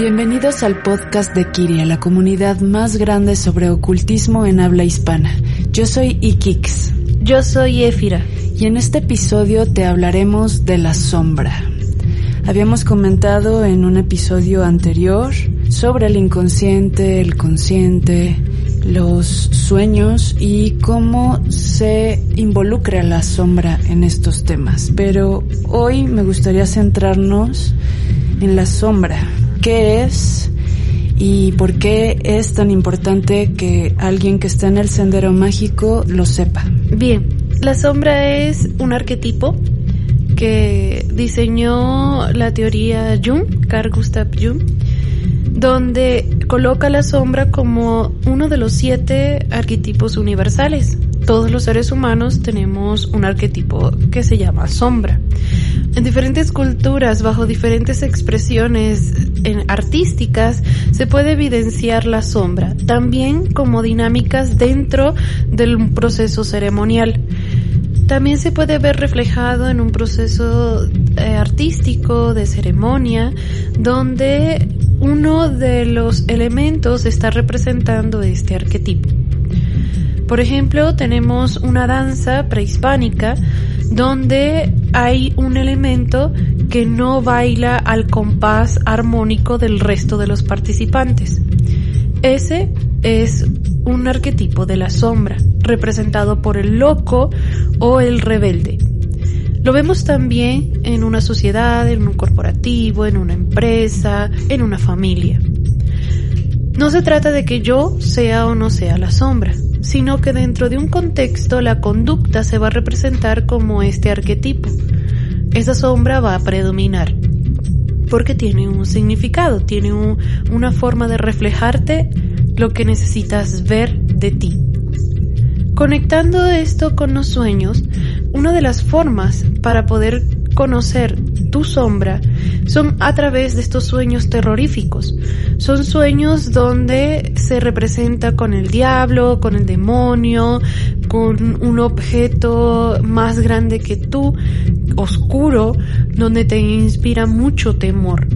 Bienvenidos al podcast de Kiria, la comunidad más grande sobre ocultismo en habla hispana. Yo soy Ikix. Yo soy Éfira. Y en este episodio te hablaremos de la sombra. Habíamos comentado en un episodio anterior sobre el inconsciente, el consciente, los sueños y cómo se involucra la sombra en estos temas. Pero hoy me gustaría centrarnos en la sombra, qué es y por qué es tan importante que alguien que está en el sendero mágico lo sepa. Bien, la sombra es un arquetipo que diseñó la teoría Jung, Carl Gustav Jung, donde coloca la sombra como uno de los siete arquetipos universales. Todos los seres humanos tenemos un arquetipo que se llama sombra. En diferentes culturas, bajo diferentes expresiones artísticas, se puede evidenciar la sombra, también como dinámicas dentro del proceso ceremonial. También se puede ver reflejado en un proceso eh, artístico de ceremonia, donde uno de los elementos está representando este arquetipo. Por ejemplo, tenemos una danza prehispánica donde hay un elemento que no baila al compás armónico del resto de los participantes. Ese es un arquetipo de la sombra, representado por el loco o el rebelde. Lo vemos también en una sociedad, en un corporativo, en una empresa, en una familia. No se trata de que yo sea o no sea la sombra, sino que dentro de un contexto la conducta se va a representar como este arquetipo. Esa sombra va a predominar porque tiene un significado, tiene una forma de reflejarte lo que necesitas ver de ti. Conectando esto con los sueños, una de las formas para poder conocer tu sombra son a través de estos sueños terroríficos. Son sueños donde se representa con el diablo, con el demonio, con un objeto más grande que tú, oscuro, donde te inspira mucho temor.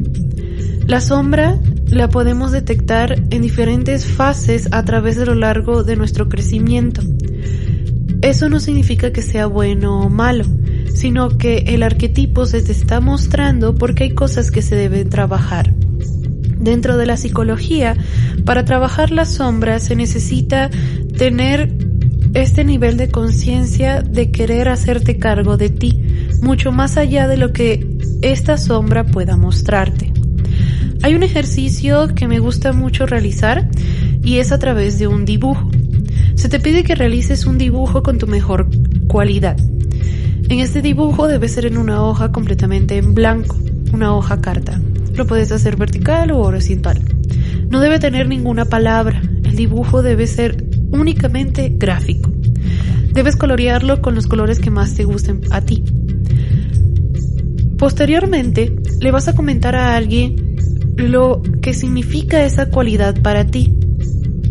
La sombra la podemos detectar en diferentes fases a través de lo largo de nuestro crecimiento. Eso no significa que sea bueno o malo sino que el arquetipo se te está mostrando porque hay cosas que se deben trabajar. Dentro de la psicología, para trabajar la sombra se necesita tener este nivel de conciencia de querer hacerte cargo de ti, mucho más allá de lo que esta sombra pueda mostrarte. Hay un ejercicio que me gusta mucho realizar y es a través de un dibujo. Se te pide que realices un dibujo con tu mejor cualidad. En este dibujo debe ser en una hoja completamente en blanco, una hoja carta. Lo puedes hacer vertical o horizontal. No debe tener ninguna palabra. El dibujo debe ser únicamente gráfico. Debes colorearlo con los colores que más te gusten a ti. Posteriormente, le vas a comentar a alguien lo que significa esa cualidad para ti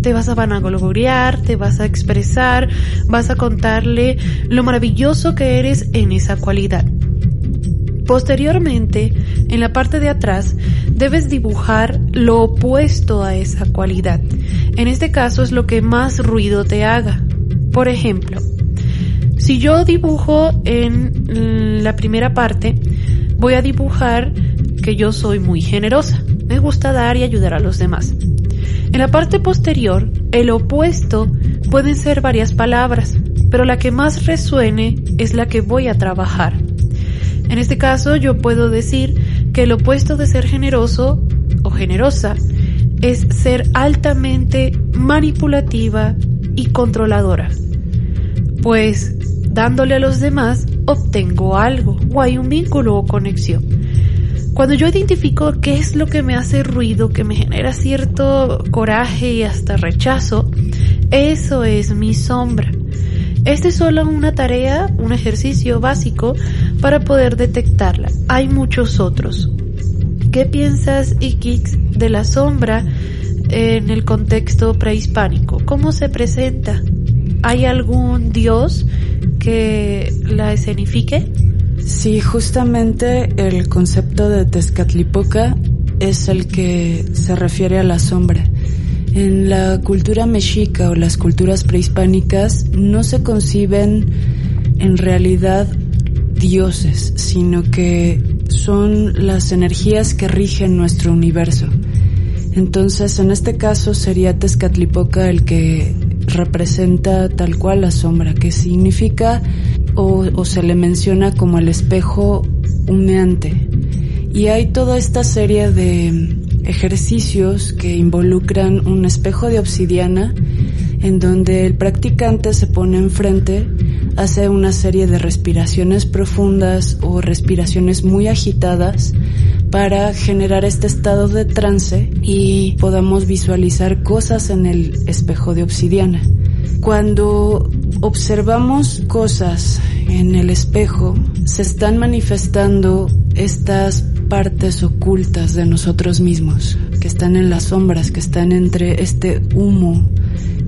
te vas a vanagloriar, te vas a expresar, vas a contarle lo maravilloso que eres en esa cualidad. Posteriormente, en la parte de atrás, debes dibujar lo opuesto a esa cualidad. En este caso es lo que más ruido te haga. Por ejemplo, si yo dibujo en la primera parte, voy a dibujar que yo soy muy generosa. Me gusta dar y ayudar a los demás. En la parte posterior, el opuesto pueden ser varias palabras, pero la que más resuene es la que voy a trabajar. En este caso yo puedo decir que el opuesto de ser generoso o generosa es ser altamente manipulativa y controladora. Pues dándole a los demás obtengo algo o hay un vínculo o conexión. Cuando yo identifico qué es lo que me hace ruido, que me genera cierto coraje y hasta rechazo, eso es mi sombra. Este es solo una tarea, un ejercicio básico para poder detectarla. Hay muchos otros. ¿Qué piensas, Ikix, de la sombra en el contexto prehispánico? ¿Cómo se presenta? ¿Hay algún dios que la escenifique? Sí, justamente el concepto de Tezcatlipoca es el que se refiere a la sombra. En la cultura mexica o las culturas prehispánicas no se conciben en realidad dioses, sino que son las energías que rigen nuestro universo. Entonces, en este caso sería Tezcatlipoca el que representa tal cual la sombra, que significa o, se le menciona como el espejo humeante. Y hay toda esta serie de ejercicios que involucran un espejo de obsidiana en donde el practicante se pone enfrente, hace una serie de respiraciones profundas o respiraciones muy agitadas para generar este estado de trance y podamos visualizar cosas en el espejo de obsidiana. Cuando observamos cosas en el espejo, se están manifestando estas partes ocultas de nosotros mismos, que están en las sombras, que están entre este humo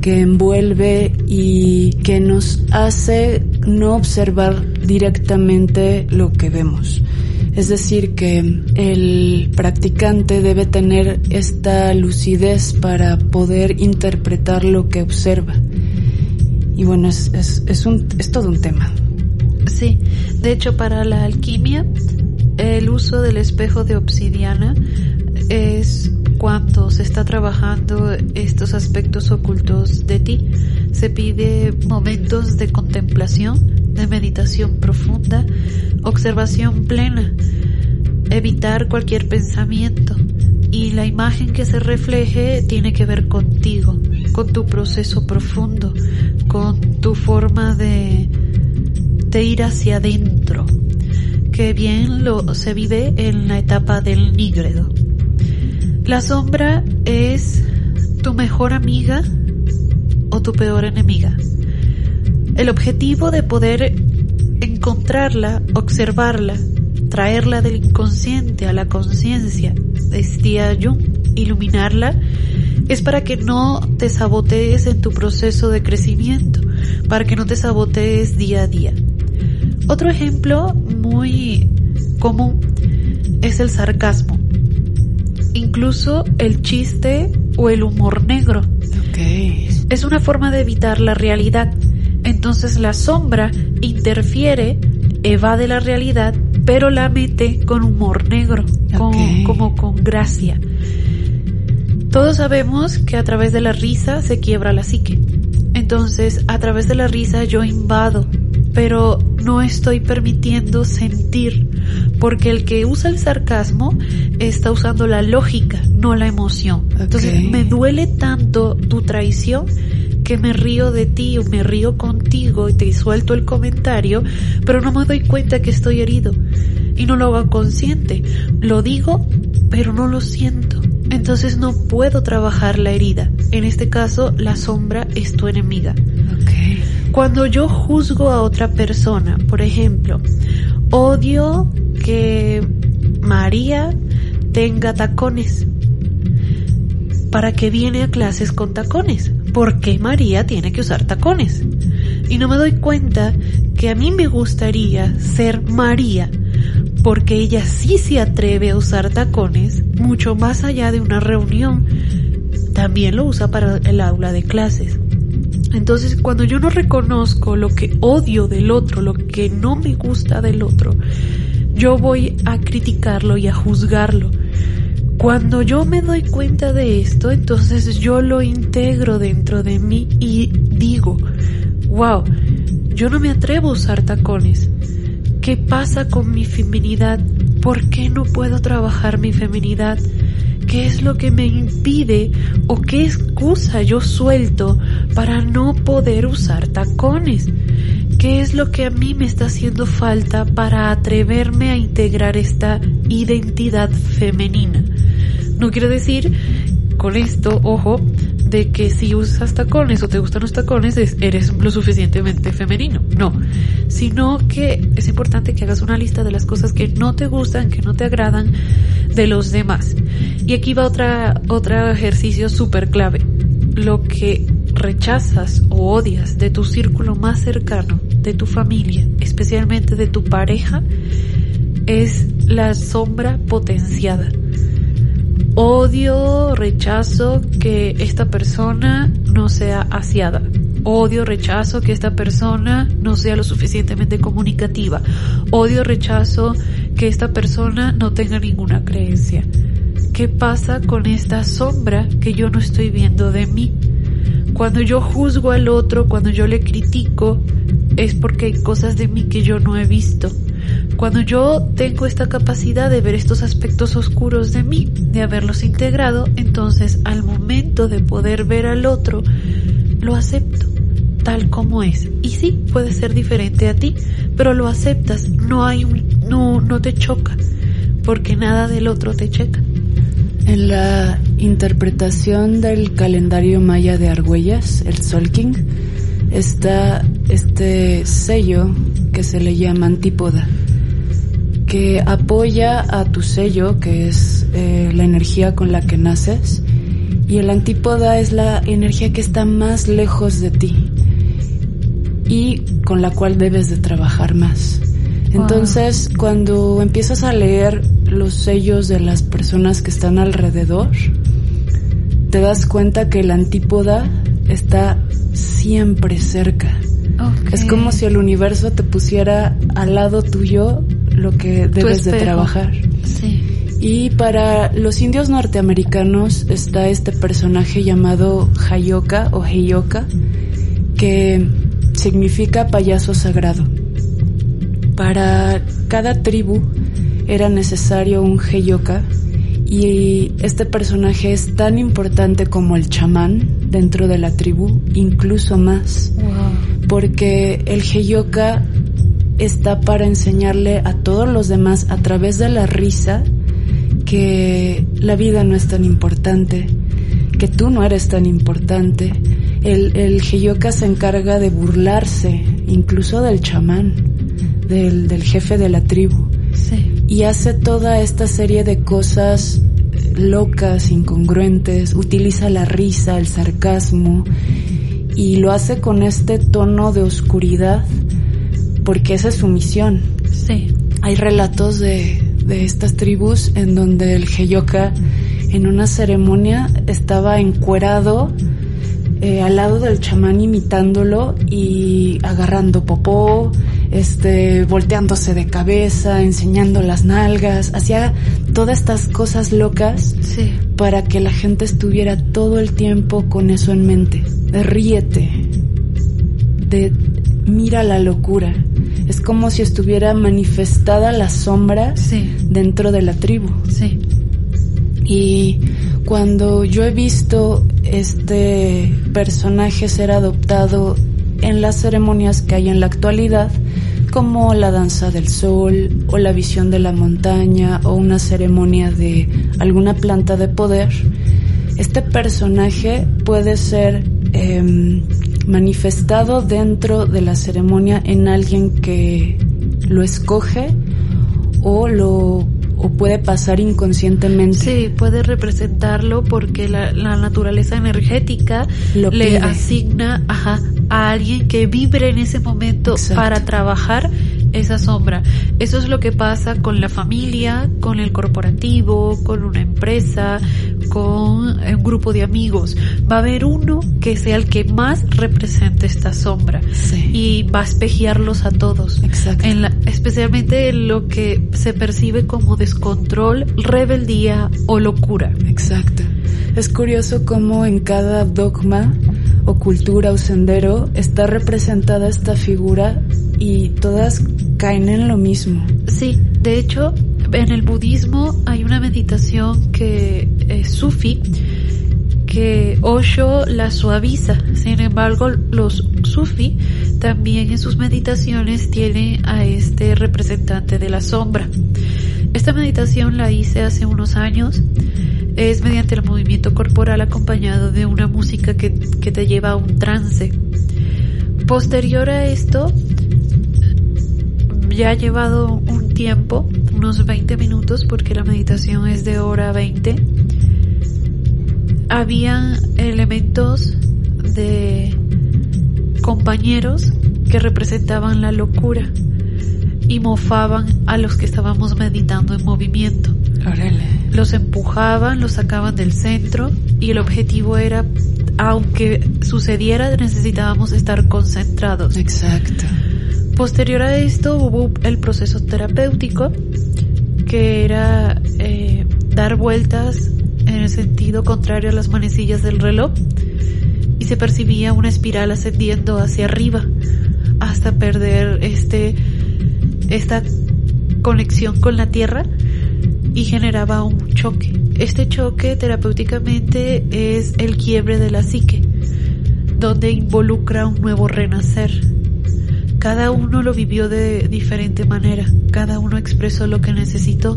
que envuelve y que nos hace no observar directamente lo que vemos. Es decir, que el practicante debe tener esta lucidez para poder interpretar lo que observa y bueno, es, es, es, todo un tema. Sí, de hecho para la alquimia el uso del espejo de obsidiana es cuando se está trabajando estos aspectos ocultos de ti. Se pide momentos de contemplación, de meditación profunda, observación plena, evitar cualquier pensamiento y la imagen que se refleje tiene que ver contigo, con tu proceso profundo, con tu forma de, ir hacia adentro, que bien lo se vive en la etapa del nígredo. La sombra es tu mejor amiga o tu peor enemiga. El objetivo de poder encontrarla, observarla, traerla del inconsciente a la conciencia, decía Jung, iluminarla, es para que no te sabotees en tu proceso de crecimiento, para que no te sabotees día a día. Otro ejemplo muy común es el sarcasmo, incluso el chiste o el humor negro. Es una forma de evitar la realidad. Entonces la sombra interfiere, evade la realidad, pero la mete con humor negro, como con gracia. Todos sabemos que a través de la risa se quiebra la psique. Entonces, a través de la risa yo invado, pero no estoy permitiendo sentir, porque el que usa el sarcasmo está usando la lógica, no la emoción. Entonces, me duele tanto tu traición que me río de ti o me río contigo y te suelto el comentario, pero no me doy cuenta que estoy herido. Y no lo hago consciente. Lo digo, pero no lo siento entonces no puedo trabajar la herida. En este caso, la sombra es tu enemiga. Cuando yo juzgo a otra persona, por ejemplo, odio que María tenga tacones. ¿Para qué viene a clases con tacones? ¿Por qué María tiene que usar tacones? Y no me doy cuenta que a mí me gustaría ser María porque ella sí se atreve a usar tacones mucho más allá de una reunión. También lo usa para el aula de clases. Entonces, cuando yo no reconozco lo que odio del otro, lo que no me gusta del otro, yo voy a criticarlo y a juzgarlo. Cuando yo me doy cuenta de esto, entonces yo lo integro dentro de mí y digo, wow, yo no me atrevo a usar tacones. ¿Qué pasa con mi feminidad? ¿Por qué no puedo trabajar mi feminidad? ¿Qué es lo que me impide o qué excusa yo suelto para no poder usar tacones? ¿Qué es lo que a mí me está haciendo falta para atreverme a integrar esta identidad femenina? No quiero decir con esto, ojo, de que si usas tacones o te gustan los tacones eres lo suficientemente femenino. No, sino que es importante que hagas una lista de las cosas que no te gustan, que no te agradan de los demás. Y aquí va otra, otro ejercicio súper clave. Lo que rechazas o odias de tu círculo más cercano, de tu familia, especialmente de tu pareja, es la sombra potenciada Odio, rechazo que esta persona no sea asiada. Odio, rechazo que esta persona no sea lo suficientemente comunicativa. Odio, rechazo que esta persona no tenga ninguna creencia. ¿Qué pasa con esta sombra que yo no estoy viendo de mí? Cuando yo juzgo al otro, cuando yo le critico, es porque hay cosas de mí que yo no he visto. Cuando yo tengo esta capacidad de ver estos aspectos oscuros de mí, de haberlos integrado, entonces al momento de poder ver al otro, lo acepto tal como es. Y sí, puede ser diferente a ti, pero lo aceptas, no hay un, no, no te choca, porque nada del otro te checa. En la interpretación del calendario maya de Argüellas, el Solking, está este sello que se le llama antípoda que apoya a tu sello, que es eh, la energía con la que naces, y el antípoda es la energía que está más lejos de ti y con la cual debes de trabajar más. Entonces, cuando empiezas a leer los sellos de las personas que están alrededor, te das cuenta que el antípoda está siempre cerca. Es como si el universo te pusiera al lado tuyo lo que debes de trabajar. Y para los indios norteamericanos está este personaje llamado Hayoka o Heyoka, que significa payaso sagrado. Para cada tribu era necesario un Heyoka y este personaje es tan importante como el chamán dentro de la tribu, incluso más, porque el Heyoka está para enseñarle a todos los demás a través de la risa que la vida no es tan importante, que tú no eres tan importante. El, el Heyoka se encarga de burlarse incluso del chamán, del, del jefe de la tribu. Y hace toda esta serie de cosas locas, incongruentes, utiliza la risa, el sarcasmo y lo hace con este tono de oscuridad porque esa es su misión. Sí. Hay relatos de, de estas tribus en donde el Heyoka en una ceremonia estaba encuerado eh, al lado del chamán imitándolo y agarrando popó, este, volteándose de cabeza, enseñando las nalgas, hacía todas estas cosas locas sí. para que la gente estuviera todo el tiempo con eso en mente. De ríete, de mira la locura. Es como si estuviera manifestada la sombra dentro de la tribu. Sí. Y cuando yo he visto este personaje ser adoptado en las ceremonias que hay en la actualidad, como la danza del sol o la visión de la montaña o una ceremonia de alguna planta de poder, este personaje puede ser eh, manifestado dentro de la ceremonia en alguien que lo escoge o lo o puede pasar inconscientemente. Sí, puede representarlo porque la, la naturaleza energética le asigna ajá, a alguien que vibre en ese momento para trabajar esa sombra. Eso es lo que pasa con la familia, con el corporativo, con una empresa, con un grupo de amigos. Va a haber uno que sea el que más represente esta sombra y va a espejearlos a todos. Exacto. En la, especialmente en lo que se percibe como descontrol, rebeldía o locura. Exacto. Es curioso cómo en cada dogma o cultura o sendero está representada esta figura y todas caen en lo mismo. Sí, de hecho, En el budismo hay una meditación que es sufi que Osho la suaviza. Sin embargo, los sufi también en sus meditaciones tienen a este representante de la sombra. Esta meditación la hice hace unos años. Es mediante el movimiento corporal acompañado de una música que, que te lleva a un trance. Posterior a esto, ya ha llevado un tiempo, unos 20 minutos, porque la meditación es de hora 20 había elementos de compañeros que representaban la locura y mofaban a los que estábamos meditando en movimiento. Los empujaban, los sacaban del centro y el objetivo era, aunque sucediera, necesitábamos estar concentrados. Exacto. Posterior a esto hubo el proceso terapéutico, que era eh, dar vueltas en el sentido contrario a las manecillas del reloj y se percibía una espiral ascendiendo hacia arriba hasta perder este esta conexión con la tierra y generaba un choque. Este choque terapéuticamente es el quiebre de la psique, donde involucra un nuevo renacer. Cada uno lo vivió de diferente manera, cada uno expresó lo que necesitó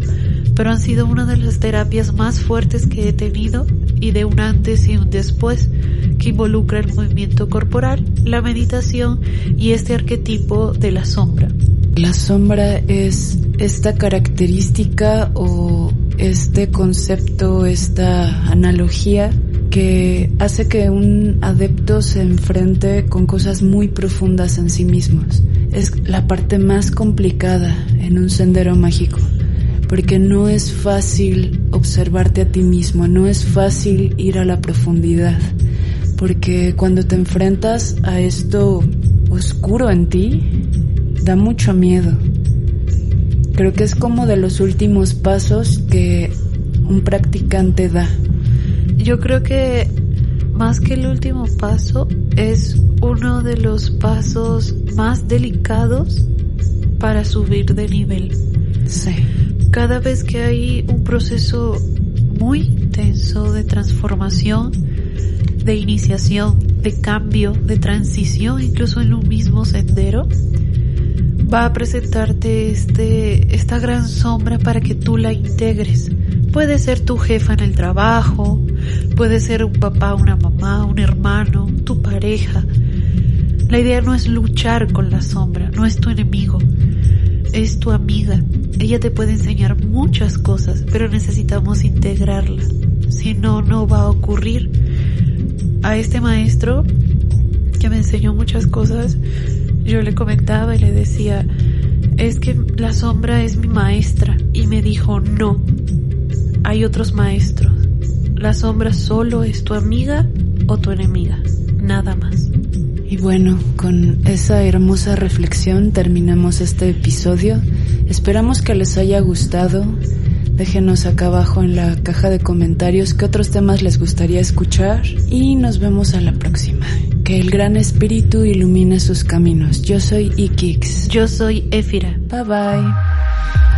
pero han sido una de las terapias más fuertes que he tenido y de un antes y un después que involucra el movimiento corporal, la meditación y este arquetipo de la sombra. La sombra es esta característica o este concepto, esta analogía que hace que un adepto se enfrente con cosas muy profundas en sí mismos. Es la parte más complicada en un sendero mágico porque no es fácil observarte a ti mismo, no es fácil ir a la profundidad, porque cuando te enfrentas a esto oscuro en ti, da mucho miedo. Creo que es como de los últimos pasos que un practicante da. Yo creo que más que el último paso es uno de los pasos más delicados para subir de nivel. Sí cada vez que hay un proceso muy intenso de transformación, de iniciación, de cambio, de transición, incluso en un mismo sendero, va a presentarte este, esta gran sombra para que tú la integres. Puede ser tu jefa en el trabajo, puede ser un papá, una mamá, un hermano, tu pareja. La idea no es luchar con la sombra, no es tu enemigo, es tu amiga. Ella te puede enseñar muchas cosas, pero necesitamos integrarla. Si no, no va a ocurrir. A este maestro que me enseñó muchas cosas, yo le comentaba y le decía, es que la sombra es mi maestra. Y me dijo, no, hay otros maestros. La sombra solo es tu amiga o tu enemiga, nada más. Y bueno, con esa hermosa reflexión terminamos este episodio. Esperamos que les haya gustado. Déjenos acá abajo en la caja de comentarios qué otros temas les gustaría escuchar y nos vemos a la próxima. Que el gran espíritu ilumine sus caminos. Yo soy Ikix. Yo soy Efira. Bye bye.